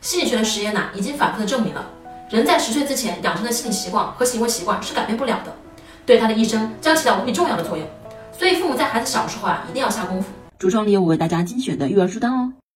心理学的实验呢，已经反复的证明了，人在十岁之前养成的心理习惯和行为习惯是改变不了的，对他的一生将起到无比重要的作用。所以父母在孩子小时候啊，一定要下功夫。橱窗里有我为大家精选的育儿书单哦。